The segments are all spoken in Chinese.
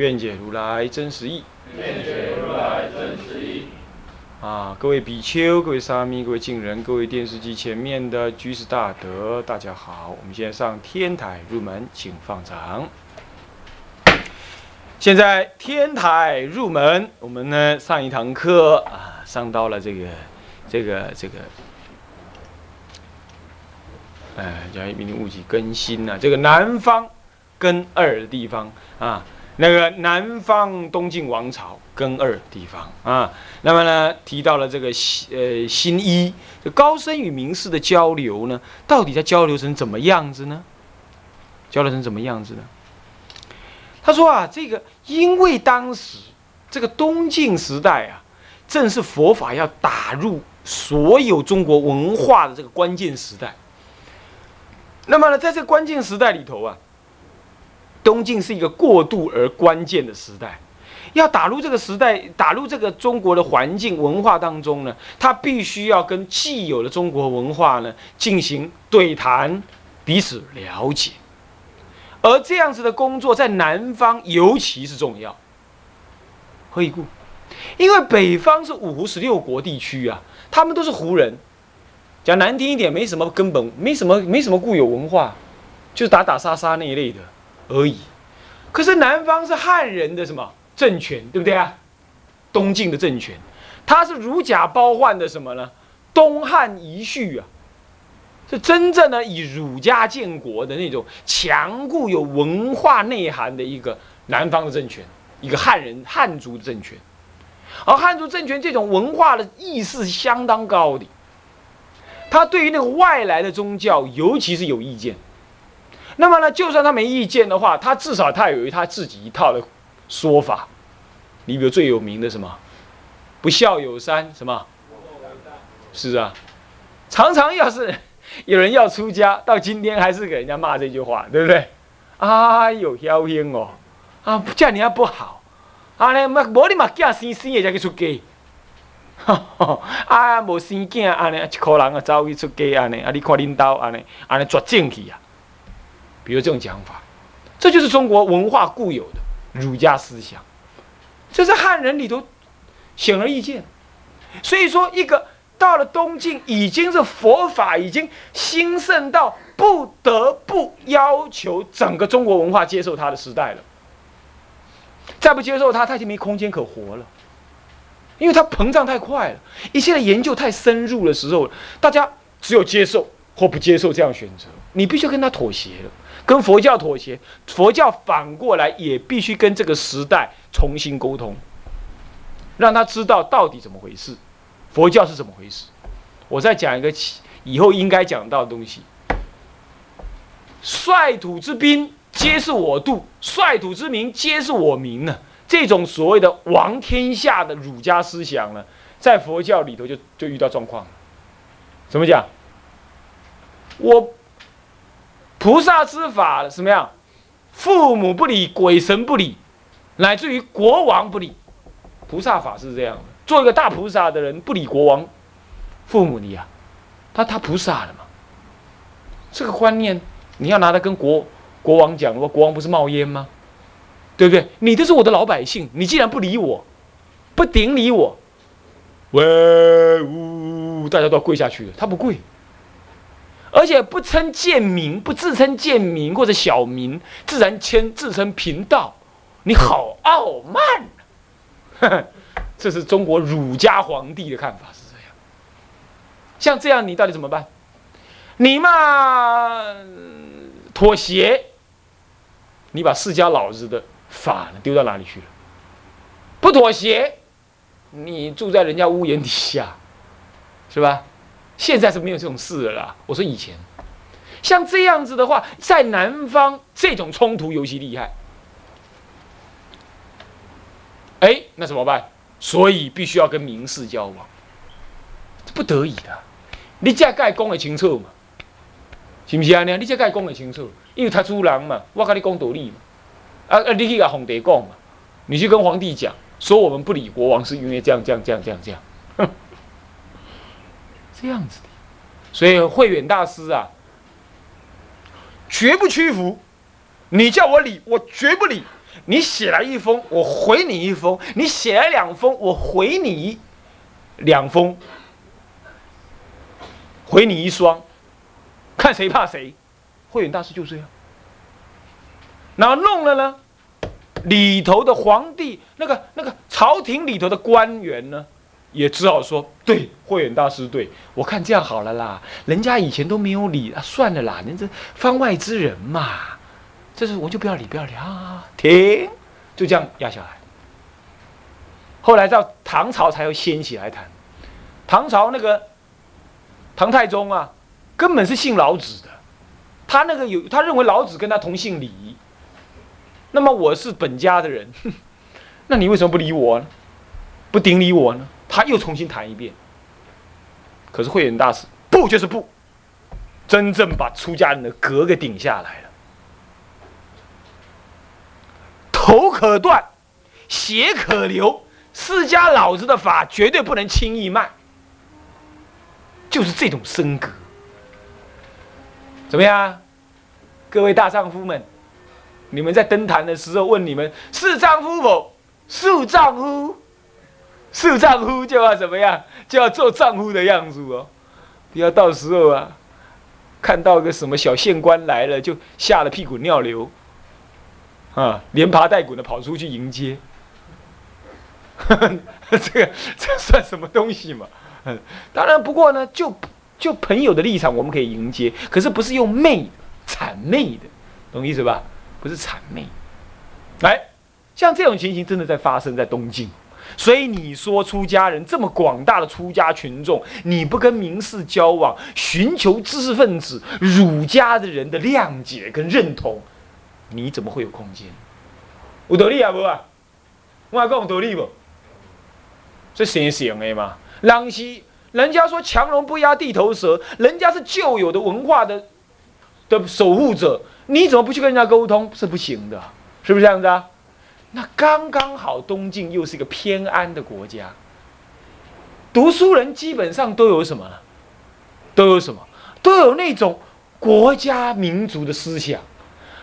愿解如来真实义。愿解如来真实义。啊，各位比丘、各位沙弥、各位敬人、各位电视机前面的居士大德，大家好！我们现在上天台入门，请放掌。现在天台入门，我们呢上一堂课啊，上到了这个、这个、这个，呃，叫明明物体更新呐、这个南方跟二的地方啊，那个南方东晋王朝跟二地方啊，那么呢提到了这个新呃新一，这高僧与名士的交流呢，到底在交流成怎么样子呢？交流成怎么样子呢？他说啊，这个因为当时这个东晋时代啊，正是佛法要打入所有中国文化的这个关键时代。那么呢，在这个关键时代里头啊，东晋是一个过渡而关键的时代。要打入这个时代，打入这个中国的环境文化当中呢，他必须要跟既有的中国文化呢进行对谈，彼此了解。而这样子的工作在南方尤其是重要。何以故？因为北方是五胡十六国地区啊，他们都是胡人，讲难听一点，没什么根本，没什么没什么固有文化，就是打打杀杀那一类的而已。可是南方是汉人的什么政权，对不对啊？东晋的政权，它是如假包换的什么呢？东汉遗绪啊。是真正的以儒家建国的那种强固有文化内涵的一个南方的政权，一个汉人汉族政权，而汉族政权这种文化的意识相当高的，他对于那个外来的宗教，尤其是有意见。那么呢，就算他没意见的话，他至少他有他自己一套的说法。你比如最有名的什么，不孝有三，什么？是啊，常常要是。有人要出家，到今天还是给人家骂这句话，对不对？哎呦，妖精哦！啊，这样人家不好。啊，你嘛，无你嘛，囝生生的才去出家。啊，无生囝，安尼一个人啊走去出家，安尼啊，你看领导安尼，安尼绝正气啊。比如这种讲法，这就是中国文化固有的儒家思想，这是汉人里头显而易见。所以说一个。到了东晋，已经是佛法已经兴盛到不得不要求整个中国文化接受它的时代了。再不接受它，它已经没空间可活了，因为它膨胀太快了。一切的研究太深入的时候，大家只有接受或不接受这样选择。你必须跟他妥协了，跟佛教妥协。佛教反过来也必须跟这个时代重新沟通，让他知道到底怎么回事。佛教是怎么回事？我再讲一个以后应该讲到的东西。率土之滨，皆是我度；率土之民，皆是我民呢。这种所谓的王天下的儒家思想呢，在佛教里头就就遇到状况了。怎么讲？我菩萨之法什么样？父母不理，鬼神不理，乃至于国王不理。菩萨法是这样的。做一个大菩萨的人，不理国王、父母的呀，他他菩萨了嘛？这个观念，你要拿来跟国国王讲，说国王不是冒烟吗？对不对？你都是我的老百姓，你既然不理我，不顶礼我，喂呜，大家都要跪下去了。他不跪，而且不称贱民，不自称贱民或者小民，自然谦自称贫道。你好傲慢，这是中国儒家皇帝的看法是这样，像这样你到底怎么办？你嘛妥协，你把释迦老子的法丢到哪里去了？不妥协，你住在人家屋檐底下，是吧？现在是没有这种事了啦。我说以前，像这样子的话，在南方这种冲突尤其厉害。哎，那怎么办？所以必须要跟名士交往，这不得已的。你这该讲的清楚嘛？是不是啊？你这该讲的清楚，因为他主人嘛，我跟你讲道理嘛。啊啊，你去跟皇帝讲嘛，你去跟皇帝讲，说我们不理国王是因为这样这样这样这样这样，这样子的。所以慧远大师啊，绝不屈服。你叫我理，我绝不理。你写来一封，我回你一封；你写来两封，我回你两封，回你一双，看谁怕谁。慧远大师就这样，然后弄了呢，里头的皇帝，那个那个朝廷里头的官员呢，也只好说：对，慧远大师对。我看这样好了啦，人家以前都没有理啊，算了啦，您这番外之人嘛。这是我就不要理，不要理啊！停，就这样压下来。后来到唐朝才又掀起来谈。唐朝那个唐太宗啊，根本是信老子的，他那个有他认为老子跟他同姓李。那么我是本家的人，那你为什么不理我呢？不顶礼我呢？他又重新谈一遍。可是慧远大师不就是不，真正把出家人的格给顶下来了。头可断，血可流，释迦老子的法绝对不能轻易卖。就是这种身格，怎么样？各位大丈夫们，你们在登坛的时候问你们是丈夫否？是丈夫，是丈夫就要怎么样？就要做丈夫的样子哦，不要到时候啊，看到个什么小县官来了，就吓得屁滚尿流。啊，连爬带滚的跑出去迎接，这个这算什么东西嘛？嗯，当然，不过呢，就就朋友的立场，我们可以迎接，可是不是用媚的、谄媚的，懂意思吧？不是谄媚。来，像这种情形真的在发生在东晋，所以你说出家人这么广大的出家群众，你不跟名士交往，寻求知识分子、儒家的人的谅解跟认同。你怎么会有空间？有道理啊，无啊？我讲有道理不？这先行的嘛。人是人家说强龙不压地头蛇，人家是旧有的文化的的守护者，你怎么不去跟人家沟通？是不行的，是不是这样子啊？那刚刚好，东晋又是一个偏安的国家，读书人基本上都有什么呢？都有什么？都有那种国家民族的思想，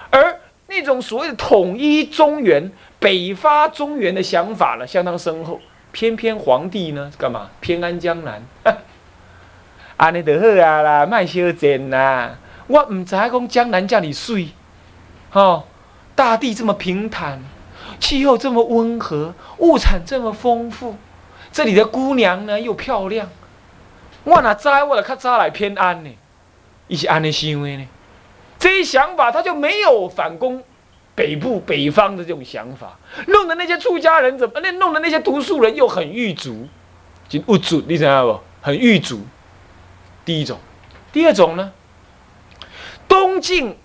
而。那种所谓的统一中原、北伐中原的想法呢，相当深厚。偏偏皇帝呢，干嘛偏安江南？安尼就好啊啦，卖修剪呐。我唔知讲江南叫你水，哦，大地这么平坦，气候这么温和，物产这么丰富，这里的姑娘呢又漂亮。我哪知我就较早来偏安呢？一些安尼想的呢？这一想法，他就没有反攻北部北方的这种想法，弄得那些出家人怎么？那弄得那些读书人又很狱卒，就不足，你知道不？很狱卒。第一种，第二种呢？东晋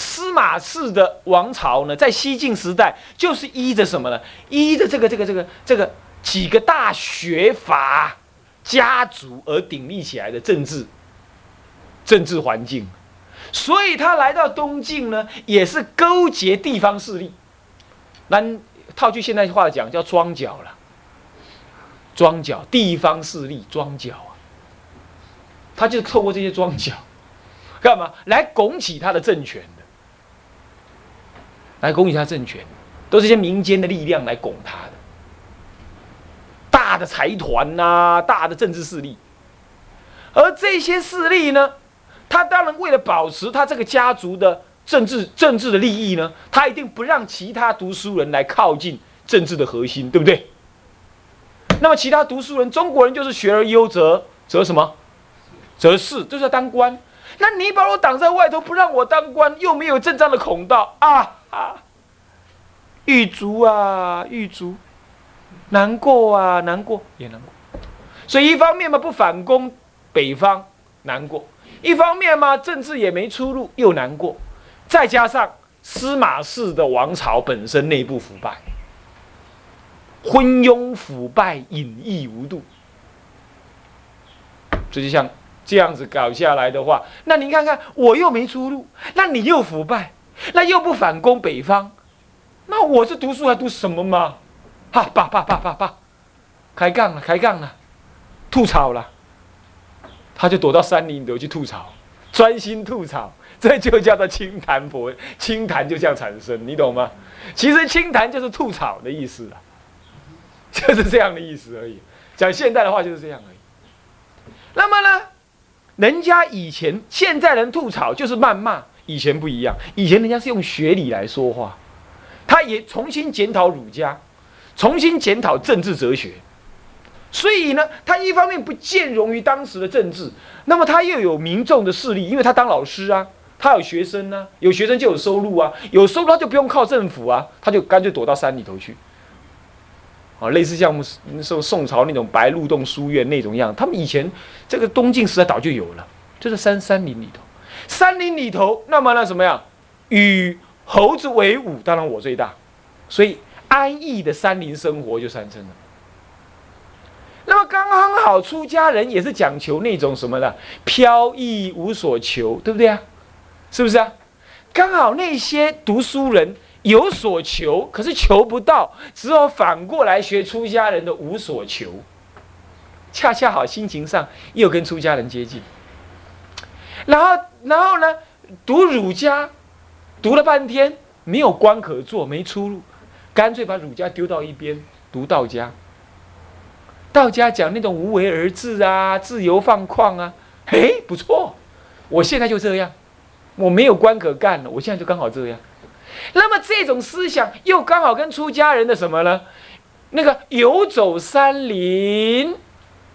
司马氏的王朝呢，在西晋时代就是依着什么呢？依着这个这个这个这个几个大学阀家族而鼎立起来的政治政治环境。所以他来到东晋呢，也是勾结地方势力。那套句现代话讲，叫庄脚了。庄脚，地方势力，庄脚啊。他就透过这些庄脚，干嘛来拱起他的政权？来拱起他政权，都是些民间的力量来拱他的。大的财团呐，大的政治势力，而这些势力呢？他当然为了保持他这个家族的政治政治的利益呢，他一定不让其他读书人来靠近政治的核心，对不对？那么其他读书人，中国人就是学而优则则什么？则仕，就是要当官。那你把我挡在外头，不让我当官，又没有正当的孔道啊啊！狱卒啊，狱卒，难过啊，难过也难过。所以一方面嘛，不反攻北方，难过。一方面嘛，政治也没出路，又难过；再加上司马氏的王朝本身内部腐败，昏庸腐败，隐逸无度。这就像这样子搞下来的话，那你看看，我又没出路，那你又腐败，那又不反攻北方，那我是读书还读什么嘛？哈，爸爸爸爸爸，开杠了，开杠了，吐槽了，他就躲到山林里头去吐槽，专心吐槽，这就叫做清谈佛，清谈就这样产生，你懂吗？其实清谈就是吐槽的意思啊，就是这样的意思而已。讲现代的话就是这样而已。那么呢，人家以前现在人吐槽就是谩骂，以前不一样，以前人家是用学理来说话，他也重新检讨儒家，重新检讨政治哲学，所以呢，他一方面不兼容于当时的政治，那么他又有民众的势力，因为他当老师啊，他有学生呢，有学生就有收入啊，有收入他就不用靠政府啊，他就干脆躲到山里头去。啊，类似像我们那时候宋朝那种白鹿洞书院那种样，他们以前这个东晋时代早就有了，就是山山林里头，山林里头，那么呢什么样，与猴子为伍，当然我最大，所以安逸的山林生活就产生了。那么刚刚好，出家人也是讲求那种什么的飘逸无所求，对不对啊？是不是啊？刚好那些读书人。有所求，可是求不到，只有反过来学出家人的无所求，恰恰好心情上又跟出家人接近。然后，然后呢，读儒家，读了半天没有官可做，没出路，干脆把儒家丢到一边，读道家。道家讲那种无为而治啊，自由放旷啊，嘿，不错，我现在就这样，我没有官可干了，我现在就刚好这样。那么这种思想又刚好跟出家人的什么呢？那个游走山林，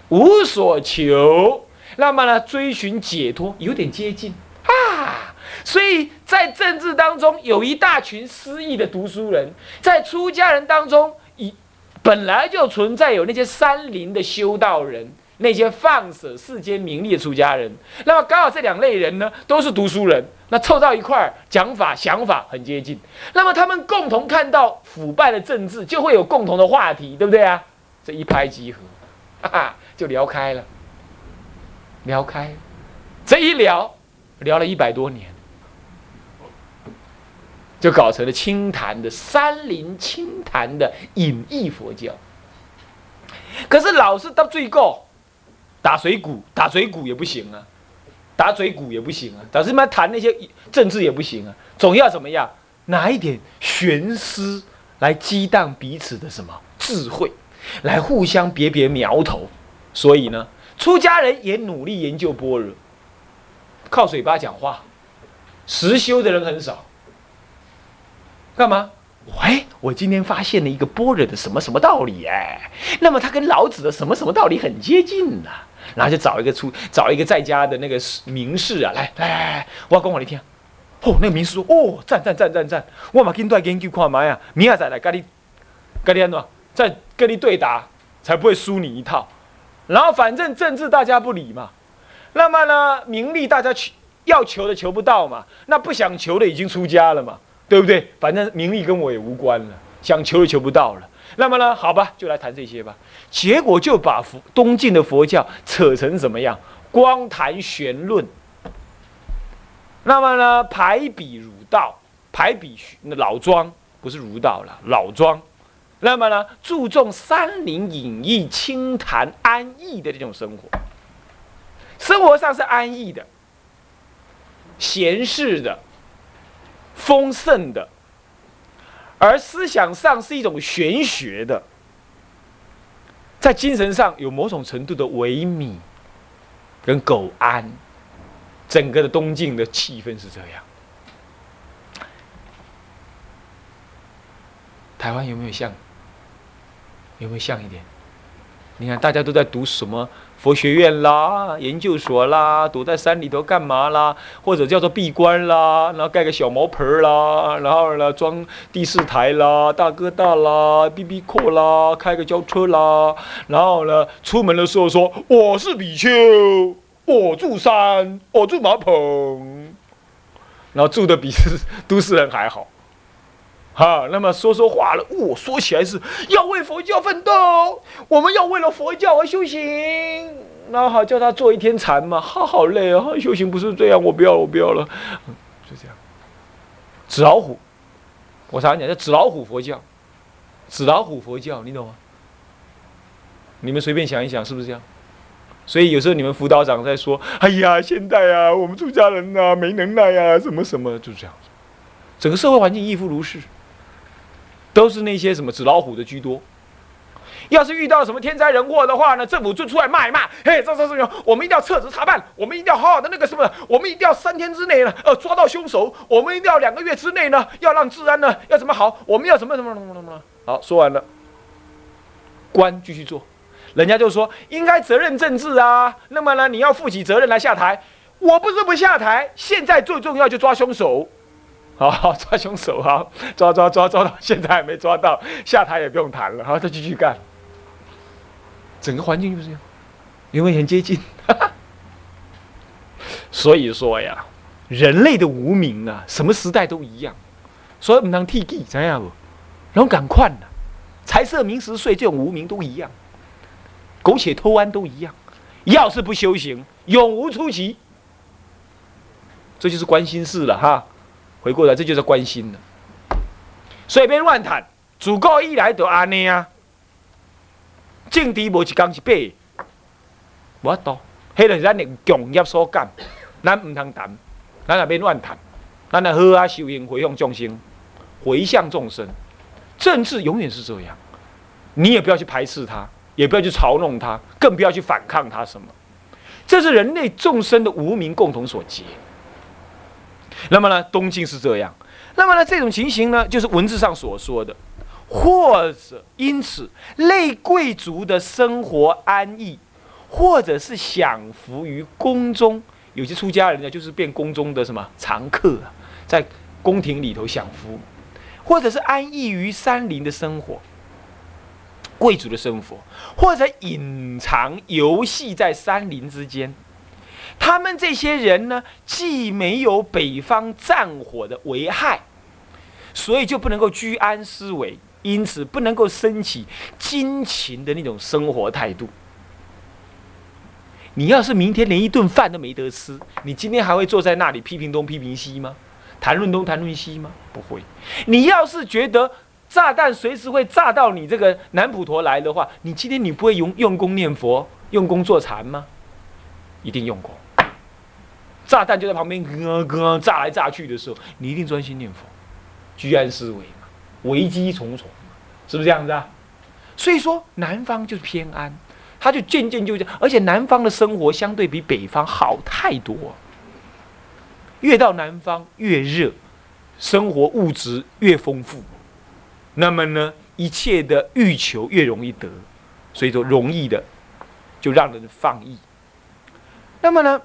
无所求，那么呢追寻解脱有点接近啊。所以在政治当中有一大群失意的读书人，在出家人当中，一本来就存在有那些山林的修道人。那些放舍世间名利的出家人，那么刚好这两类人呢，都是读书人，那凑到一块儿，讲法想法很接近，那么他们共同看到腐败的政治，就会有共同的话题，对不对啊？这一拍即合，哈哈，就聊开了，聊开，这一聊，聊了一百多年，就搞成了清谈的山林清谈的隐逸佛教。可是老是到最后。打嘴鼓，打嘴鼓也不行啊，打嘴鼓也不行啊，打什么谈那些政治也不行啊，总要怎么样，拿一点玄思来激荡彼此的什么智慧，来互相别别苗头。所以呢，出家人也努力研究般若，靠嘴巴讲话，实修的人很少。干嘛？喂，我今天发现了一个般若的什么什么道理哎，那么他跟老子的什么什么道理很接近呢？然后就找一个出，找一个在家的那个名士啊，来来来，我要讲我你听。哦，那个名士说，哦，赞赞赞赞赞，我嘛跟对研究看麦啊，明仔再来跟你，跟你安怎，再跟你对答，才不会输你一套。然后反正政治大家不理嘛，那么呢，名利大家求要求的求不到嘛，那不想求的已经出家了嘛，对不对？反正名利跟我也无关了，想求也求不到了。那么呢？好吧，就来谈这些吧。结果就把佛东晋的佛教扯成什么样？光谈玄论。那么呢，排比儒道，排比老庄，不是儒道了，老庄。那么呢，注重山林隐逸、清谈安逸的这种生活。生活上是安逸的、闲适的、丰盛的。而思想上是一种玄学的，在精神上有某种程度的萎靡跟苟安，整个的东晋的气氛是这样。台湾有没有像？有没有像一点？你看，大家都在读什么？佛学院啦，研究所啦，躲在山里头干嘛啦？或者叫做闭关啦，然后盖个小茅棚啦，然后呢装第四台啦，大哥大啦，B B 阔啦，开个轿车啦，然后呢出门的时候说我是比丘，我住山，我住茅棚，然后住的比 都市人还好，好，那么说说话了，哦，说起来是要为佛教奋斗，我们要为了佛教而修行。那好，叫他做一天禅嘛，好，好累啊！修行不是这样，我不要，我不要了，就这样。纸老虎，我常讲叫纸老虎佛教，纸老虎佛教，你懂吗？你们随便想一想，是不是这样？所以有时候你们辅导长在说：“哎呀，现在啊，我们出家人呐，没能耐呀，什么什么，就这样。”整个社会环境亦复如是，都是那些什么纸老虎的居多。要是遇到什么天灾人祸的话呢，政府就出来骂一骂。嘿，这这这，我们一定要彻查查办，我们一定要好好的那个什么，我们一定要三天之内呢，呃，抓到凶手。我们一定要两个月之内呢，要让治安呢要怎么好？我们要怎么怎么怎么什么？好，说完了，官继续做。人家就说应该责任政治啊，那么呢，你要负起责任来下台。我不是不下台，现在最重要就抓凶手，好好抓凶手啊，抓抓抓抓到现在还没抓到，下台也不用谈了，好再继续干。整个环境就是这样，因为很接近，所以说呀，人类的无名啊，什么时代都一样，所以不能替记，知样不？然后赶快呐，财色名食睡这种无名都一样。苟且偷安都一样，要是不修行，永无出期。这就是关心事了哈。回过来，这就是关心了。随便乱谈，祖国一来就安尼啊。政治无一讲是白，无法度。迄个是咱的共业所干，咱唔通谈，咱也别乱谈。咱来好啊，修行回向众生，回向众生。政治永远是这样，你也不要去排斥它。也不要去嘲弄他，更不要去反抗他。什么？这是人类众生的无名共同所结。那么呢，东晋是这样。那么呢，这种情形呢，就是文字上所说的，或者因此类贵族的生活安逸，或者是享福于宫中。有些出家人呢，就是变宫中的什么常客，在宫廷里头享福，或者是安逸于山林的生活。贵族的生活，或者隐藏游戏在山林之间，他们这些人呢，既没有北方战火的危害，所以就不能够居安思危，因此不能够升起金勤的那种生活态度。你要是明天连一顿饭都没得吃，你今天还会坐在那里批评东批评西吗？谈论东谈论西吗？不会。你要是觉得，炸弹随时会炸到你这个南普陀来的话，你今天你不会用用功念佛、用功做禅吗？一定用功。炸弹就在旁边咯咯炸来炸去的时候，你一定专心念佛，居安思危嘛，危机重重嘛，是不是这样子啊？所以说南方就是偏安，他就渐渐就这样，而且南方的生活相对比北方好太多。越到南方越热，生活物质越丰富。那么呢，一切的欲求越容易得，所以说容易的就让人放逸。那么呢，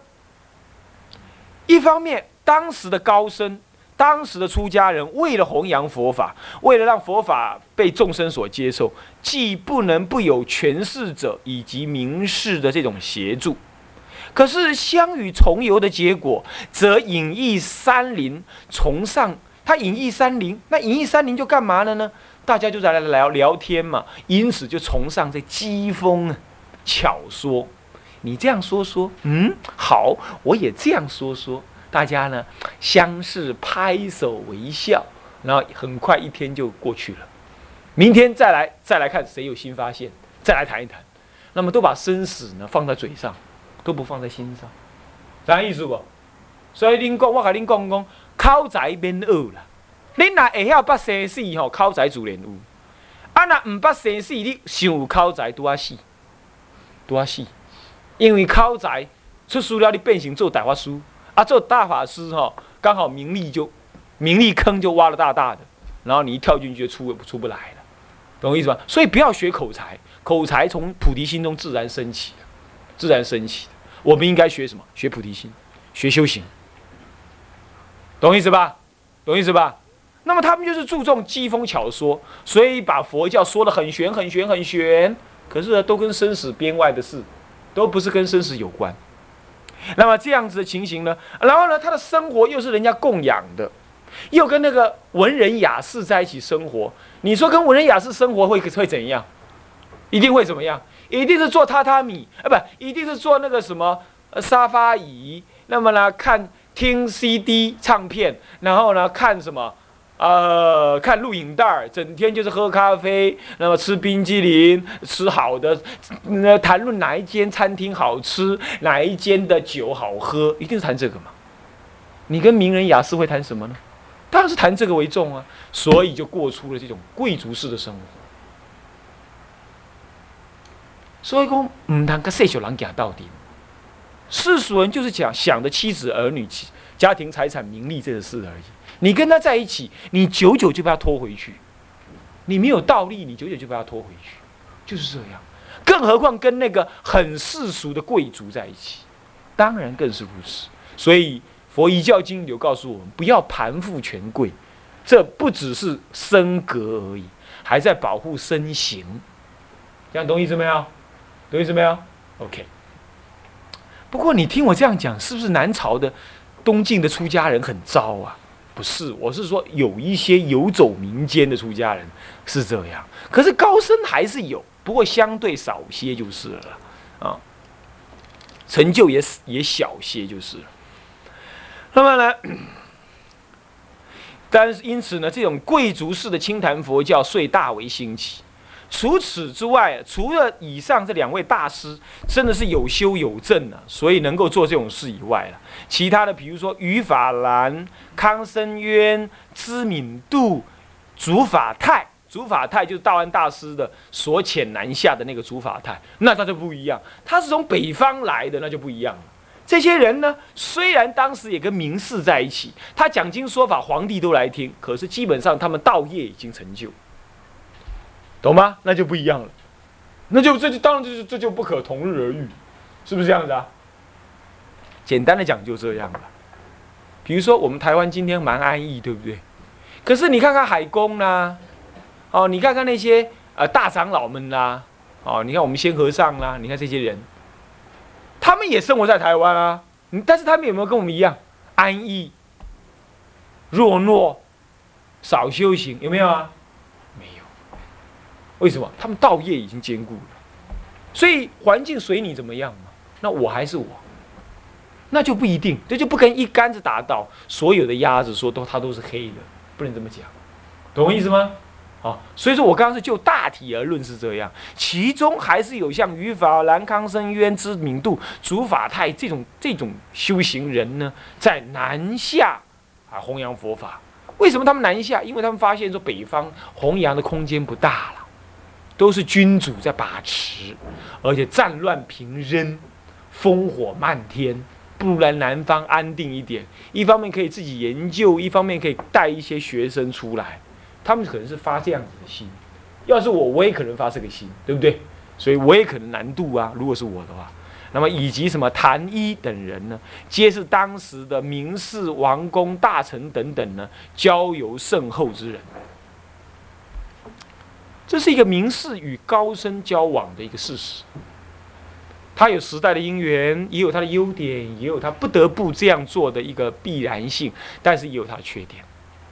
一方面当时的高僧、当时的出家人为了弘扬佛法，为了让佛法被众生所接受，既不能不有权势者以及名士的这种协助，可是相与重游的结果，则隐逸山林，崇尚。他隐逸山林，那隐逸山林就干嘛了呢？大家就在来聊聊天嘛，因此就崇尚这机锋，巧说。你这样说说，嗯，好，我也这样说说，大家呢相视拍手微笑，然后很快一天就过去了。明天再来再来看谁有新发现，再来谈一谈。那么都把生死呢放在嘴上，都不放在心上，啥意思不？所以恁讲，我跟恁讲讲。口才免学啦，恁若会晓捌生死吼，口才自然有。啊，若毋捌生死，你想有口才拄啊死，拄啊死。因为口才出书了，你变成做大法师，啊，做大法师吼，刚好名利就名利坑就挖了大大的，然后你一跳进去就出出不来了，懂我意思吧？所以不要学口才，口才从菩提心中自然升起的，自然升起的。我们应该学什么？学菩提心，学修行。懂意思吧？懂意思吧？那么他们就是注重机锋巧说，所以把佛教说的很玄、很玄、很玄。可是呢，都跟生死边外的事，都不是跟生死有关。那么这样子的情形呢？然后呢，他的生活又是人家供养的，又跟那个文人雅士在一起生活。你说跟文人雅士生活会会怎样？一定会怎么样？一定是坐榻榻米啊，不，一定是坐那个什么沙发椅。那么呢，看听 CD 唱片，然后呢，看什么？呃，看录影带儿，整天就是喝咖啡，那么吃冰激凌，吃好的，那谈论哪一间餐厅好吃，哪一间的酒好喝，一定是谈这个嘛？你跟名人雅士会谈什么呢？当然是谈这个为重啊，所以就过出了这种贵族式的生活。所以讲，唔谈个世俗人讲到底，世俗人就是讲想着妻子儿女、家庭财产、名利这个事而已。你跟他在一起，你久久就把他拖回去。你没有道理，你久久就把他拖回去，就是这样。更何况跟那个很世俗的贵族在一起，当然更是如此。所以佛一教经有告诉我们，不要盘附权贵，这不只是身格而已，还在保护身形。这样懂意思没有？懂意思没有？OK。不过你听我这样讲，是不是南朝的东晋的出家人很糟啊？不是，我是说有一些游走民间的出家人是这样，可是高僧还是有，不过相对少些就是了啊，成就也也小些就是了。那么呢，但是因此呢，这种贵族式的清谈佛教遂大为兴起。除此之外，除了以上这两位大师真的是有修有证啊，所以能够做这种事以外了，其他的比如说于法兰、康生渊、知敏度、竺法泰，竺法泰就是道安大师的所遣南下的那个竺法泰，那他就不一样，他是从北方来的，那就不一样了。这些人呢，虽然当时也跟名士在一起，他讲经说法，皇帝都来听，可是基本上他们道业已经成就。懂吗？那就不一样了，那就这就当然就是这就不可同日而语，是不是这样子啊？简单的讲就这样了。比如说我们台湾今天蛮安逸，对不对？可是你看看海公啦，哦，你看看那些呃大长老们啦，哦，你看我们仙和尚啦，你看这些人，他们也生活在台湾啊，但是他们有没有跟我们一样安逸、弱懦、少修行？有没有啊？为什么？他们道业已经坚固了，所以环境随你怎么样嘛？那我还是我，那就不一定，这就不跟一竿子打倒所有的鸭子说都它都是黑的，不能这么讲，懂我意思吗？好，所以说我刚刚是就大体而论是这样，其中还是有像于法、兰康生、渊知名度、竺法泰这种这种修行人呢，在南下啊弘扬佛法。为什么他们南下？因为他们发现说北方弘扬的空间不大了。都是君主在把持，而且战乱频仍，烽火漫天，不如来南方安定一点。一方面可以自己研究，一方面可以带一些学生出来。他们可能是发这样子的心，要是我，我也可能发这个心，对不对？所以我也可能难度啊。如果是我的话，那么以及什么谭一等人呢，皆是当时的名士、王公、大臣等等呢，交游甚厚之人。这是一个名士与高僧交往的一个事实，他有时代的因缘，也有他的优点，也有他不得不这样做的一个必然性，但是也有他的缺点。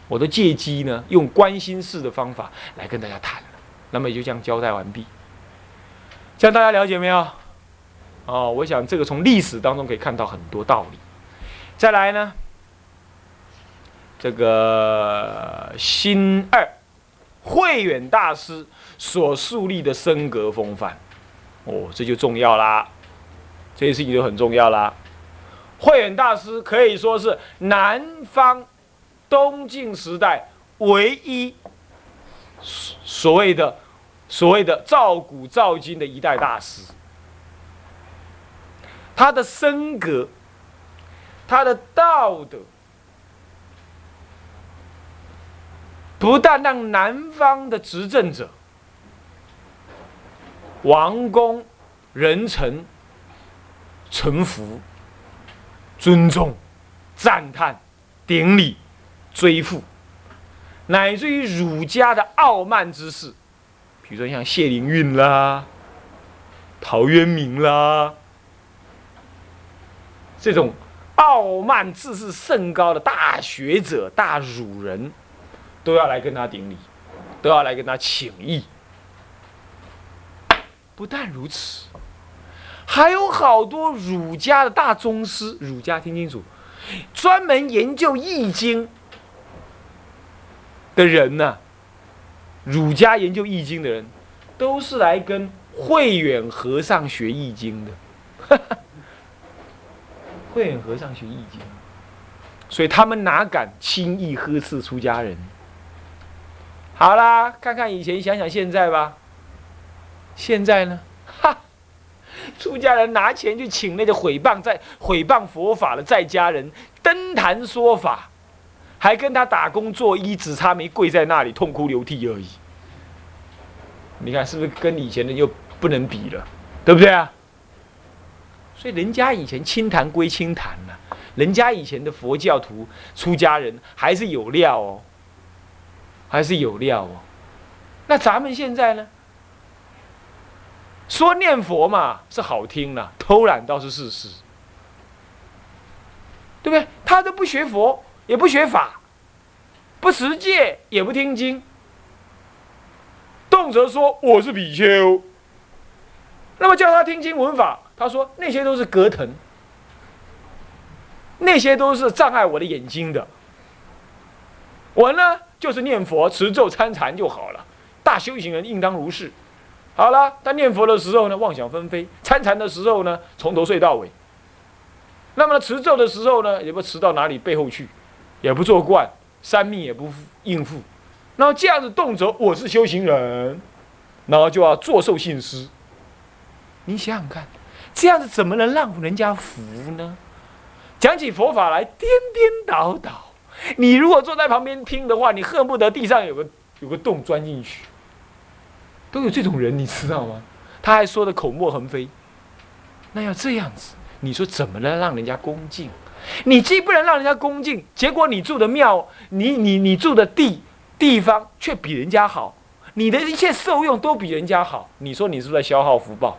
我都借机呢，用关心式的方法来跟大家谈，那么也就这样交代完毕。这样大家了解没有？哦，我想这个从历史当中可以看到很多道理。再来呢，这个新二。慧远大师所树立的升格风范，哦，这就重要啦，这些事情就很重要啦。慧远大师可以说是南方东晋时代唯一所谓的所谓的造古造今的一代大师，他的升格，他的道德。不但让南方的执政者、王公、人臣臣服、尊重、赞叹、顶礼、追附，乃至于儒家的傲慢之士，比如说像谢灵运啦、陶渊明啦，这种傲慢自视甚高的大学者、大儒人，都要来跟他顶礼，都要来跟他请益。不但如此，还有好多儒家的大宗师，儒家听清楚，专门研究易经的人呢。儒家研究易经的人，都是来跟慧远和尚学易经的。慧远和尚学易经，所以他们哪敢轻易呵斥出家人？好啦，看看以前，想想现在吧。现在呢？哈，出家人拿钱去请那个毁谤在毁谤佛法的在家人登坛说法。还跟他打工做衣，只差没跪在那里痛哭流涕而已。你看是不是跟以前的又不能比了，对不对啊？所以人家以前清谈归清谈呐，人家以前的佛教徒出家人还是有料哦，还是有料哦。那咱们现在呢？说念佛嘛是好听了，偷懒倒是事实，对不对？他都不学佛。也不学法，不持戒，也不听经，动辄说我是比丘。那么叫他听经闻法，他说那些都是隔腾，那些都是障碍我的眼睛的。我呢，就是念佛、持咒、参禅就好了。大修行人应当如是。好了，他念佛的时候呢，妄想纷飞；参禅的时候呢，从头睡到尾。那么持咒的时候呢，也不持到哪里背后去。也不做惯，三命也不应付，然后这样子动辄我是修行人，然后就要作受信施。你想想看，这样子怎么能让人家服呢？讲起佛法来颠颠倒倒，你如果坐在旁边听的话，你恨不得地上有个有个洞钻进去。都有这种人，你知道吗？他还说的口沫横飞。那要这样子，你说怎么能让人家恭敬？你既不能让人家恭敬，结果你住的庙，你你你住的地地方却比人家好，你的一切受用都比人家好，你说你是不是在消耗福报？